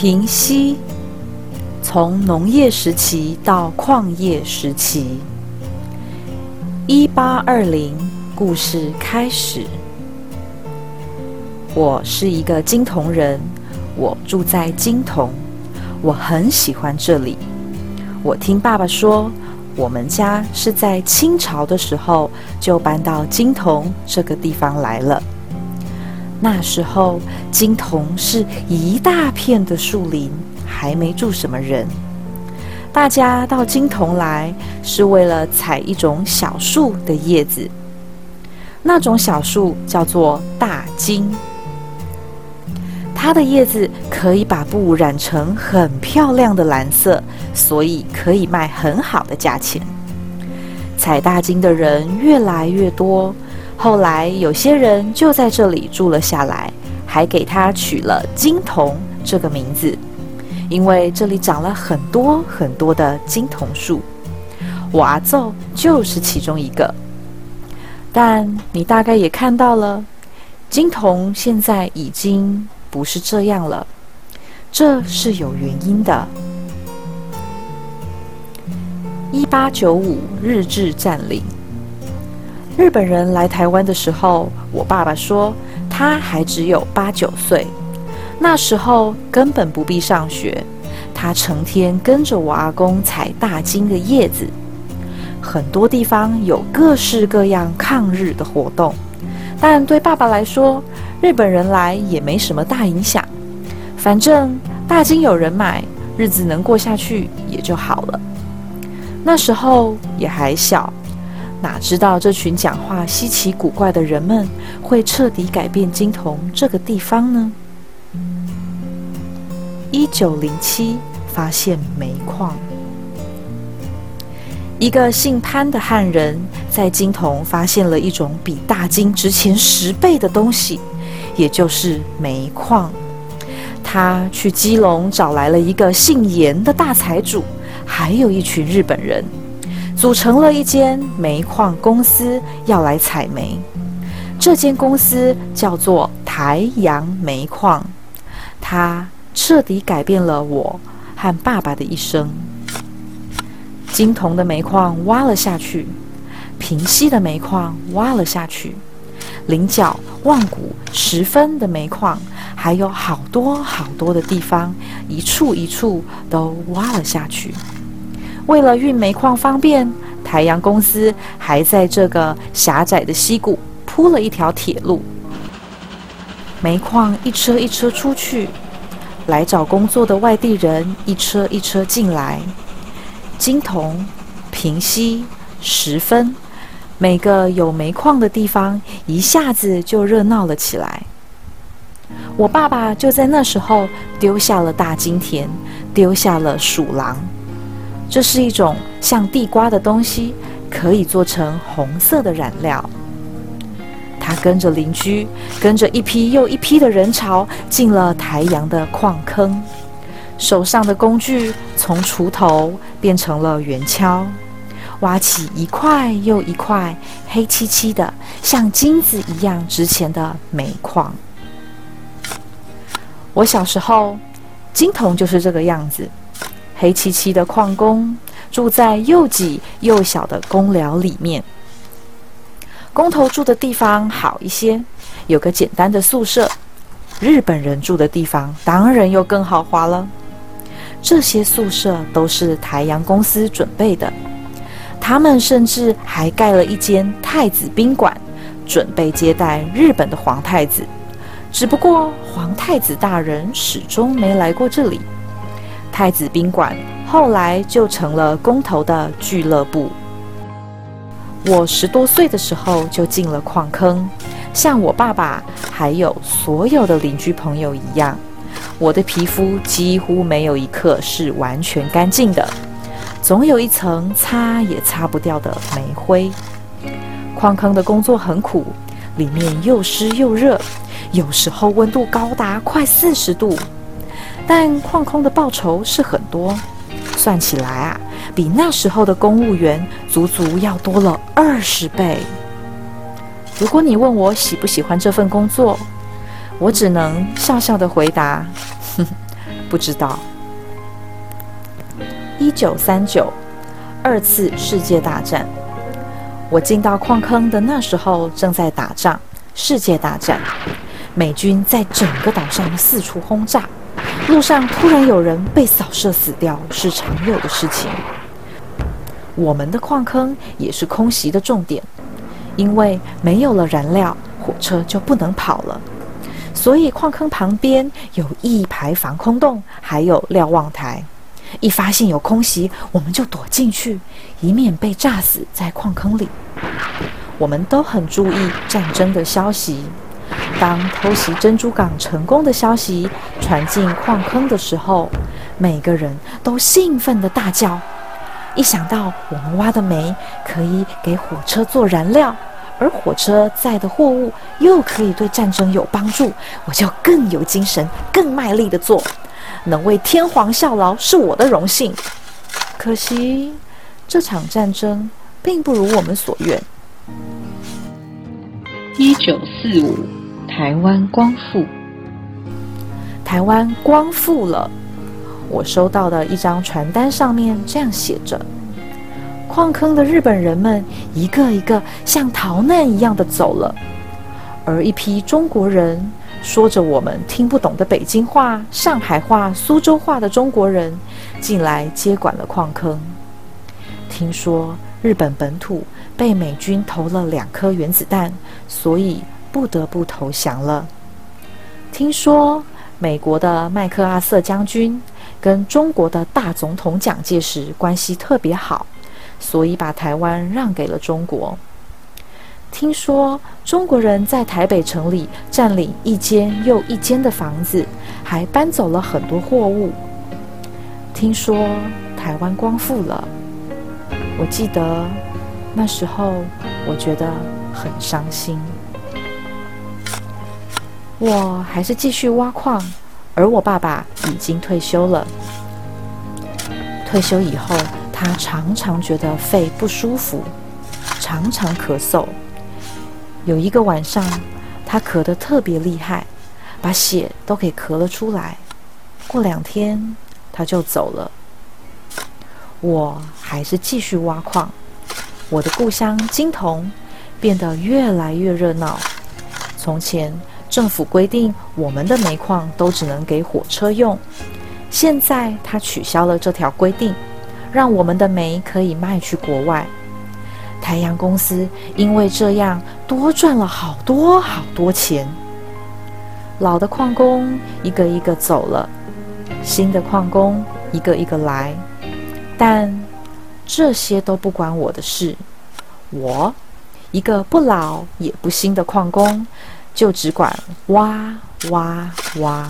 平息，从农业时期到矿业时期。一八二零，故事开始。我是一个金童人，我住在金童，我很喜欢这里。我听爸爸说，我们家是在清朝的时候就搬到金童这个地方来了。那时候，金童是一大片的树林，还没住什么人。大家到金童来是为了采一种小树的叶子，那种小树叫做大金，它的叶子可以把布染成很漂亮的蓝色，所以可以卖很好的价钱。采大金的人越来越多。后来，有些人就在这里住了下来，还给他取了“金童”这个名字，因为这里长了很多很多的金童树。我阿奏就是其中一个。但你大概也看到了，金童现在已经不是这样了，这是有原因的。一八九五日治占领。日本人来台湾的时候，我爸爸说他还只有八九岁，那时候根本不必上学，他成天跟着我阿公采大金的叶子。很多地方有各式各样抗日的活动，但对爸爸来说，日本人来也没什么大影响，反正大金有人买，日子能过下去也就好了。那时候也还小。哪知道这群讲话稀奇古怪的人们会彻底改变金童这个地方呢？一九零七发现煤矿，一个姓潘的汉人在金童发现了一种比大金值钱十倍的东西，也就是煤矿。他去基隆找来了一个姓严的大财主，还有一群日本人。组成了一间煤矿公司，要来采煤。这间公司叫做台阳煤矿，它彻底改变了我和爸爸的一生。金铜的煤矿挖了下去，平溪的煤矿挖了下去，菱角、望谷、十分的煤矿，还有好多好多的地方，一处一处都挖了下去。为了运煤矿方便，台阳公司还在这个狭窄的溪谷铺了一条铁路。煤矿一车一车出去，来找工作的外地人一车一车进来。金铜、平溪、十分，每个有煤矿的地方一下子就热闹了起来。我爸爸就在那时候丢下了大金田，丢下了鼠狼。这是一种像地瓜的东西，可以做成红色的染料。他跟着邻居，跟着一批又一批的人潮，进了台阳的矿坑。手上的工具从锄头变成了圆锹，挖起一块又一块黑漆漆的、像金子一样值钱的煤矿。我小时候，金童就是这个样子。黑漆漆的矿工住在又挤又小的公寮里面。工头住的地方好一些，有个简单的宿舍。日本人住的地方当然又更豪华了。这些宿舍都是台阳公司准备的，他们甚至还盖了一间太子宾馆，准备接待日本的皇太子。只不过皇太子大人始终没来过这里。太子宾馆后来就成了工头的俱乐部。我十多岁的时候就进了矿坑，像我爸爸还有所有的邻居朋友一样，我的皮肤几乎没有一刻是完全干净的，总有一层擦也擦不掉的煤灰。矿坑的工作很苦，里面又湿又热，有时候温度高达快四十度。但矿工的报酬是很多，算起来啊，比那时候的公务员足足要多了二十倍。如果你问我喜不喜欢这份工作，我只能笑笑的回答：不知道。一九三九，二次世界大战。我进到矿坑的那时候，正在打仗，世界大战。美军在整个岛上四处轰炸，路上突然有人被扫射死掉，是常有的事情。我们的矿坑也是空袭的重点，因为没有了燃料，火车就不能跑了。所以矿坑旁边有一排防空洞，还有瞭望台。一发现有空袭，我们就躲进去，以免被炸死在矿坑里。我们都很注意战争的消息。当偷袭珍珠港成功的消息传进矿坑的时候，每个人都兴奋地大叫。一想到我们挖的煤可以给火车做燃料，而火车载的货物又可以对战争有帮助，我就更有精神，更卖力地做。能为天皇效劳是我的荣幸。可惜，这场战争并不如我们所愿。一九四五，台湾光复。台湾光复了。我收到的一张传单上面这样写着：“矿坑的日本人们一个一个像逃难一样的走了，而一批中国人说着我们听不懂的北京话、上海话、苏州话的中国人进来接管了矿坑。听说日本本土被美军投了两颗原子弹，所以不得不投降了。听说美国的麦克阿瑟将军。”跟中国的大总统蒋介石关系特别好，所以把台湾让给了中国。听说中国人在台北城里占领一间又一间的房子，还搬走了很多货物。听说台湾光复了，我记得那时候我觉得很伤心。我还是继续挖矿。而我爸爸已经退休了。退休以后，他常常觉得肺不舒服，常常咳嗽。有一个晚上，他咳得特别厉害，把血都给咳了出来。过两天，他就走了。我还是继续挖矿。我的故乡金童变得越来越热闹。从前。政府规定，我们的煤矿都只能给火车用。现在他取消了这条规定，让我们的煤可以卖去国外。太阳公司因为这样多赚了好多好多钱。老的矿工一个一个走了，新的矿工一个一个来，但这些都不关我的事。我一个不老也不新的矿工。就只管挖挖挖。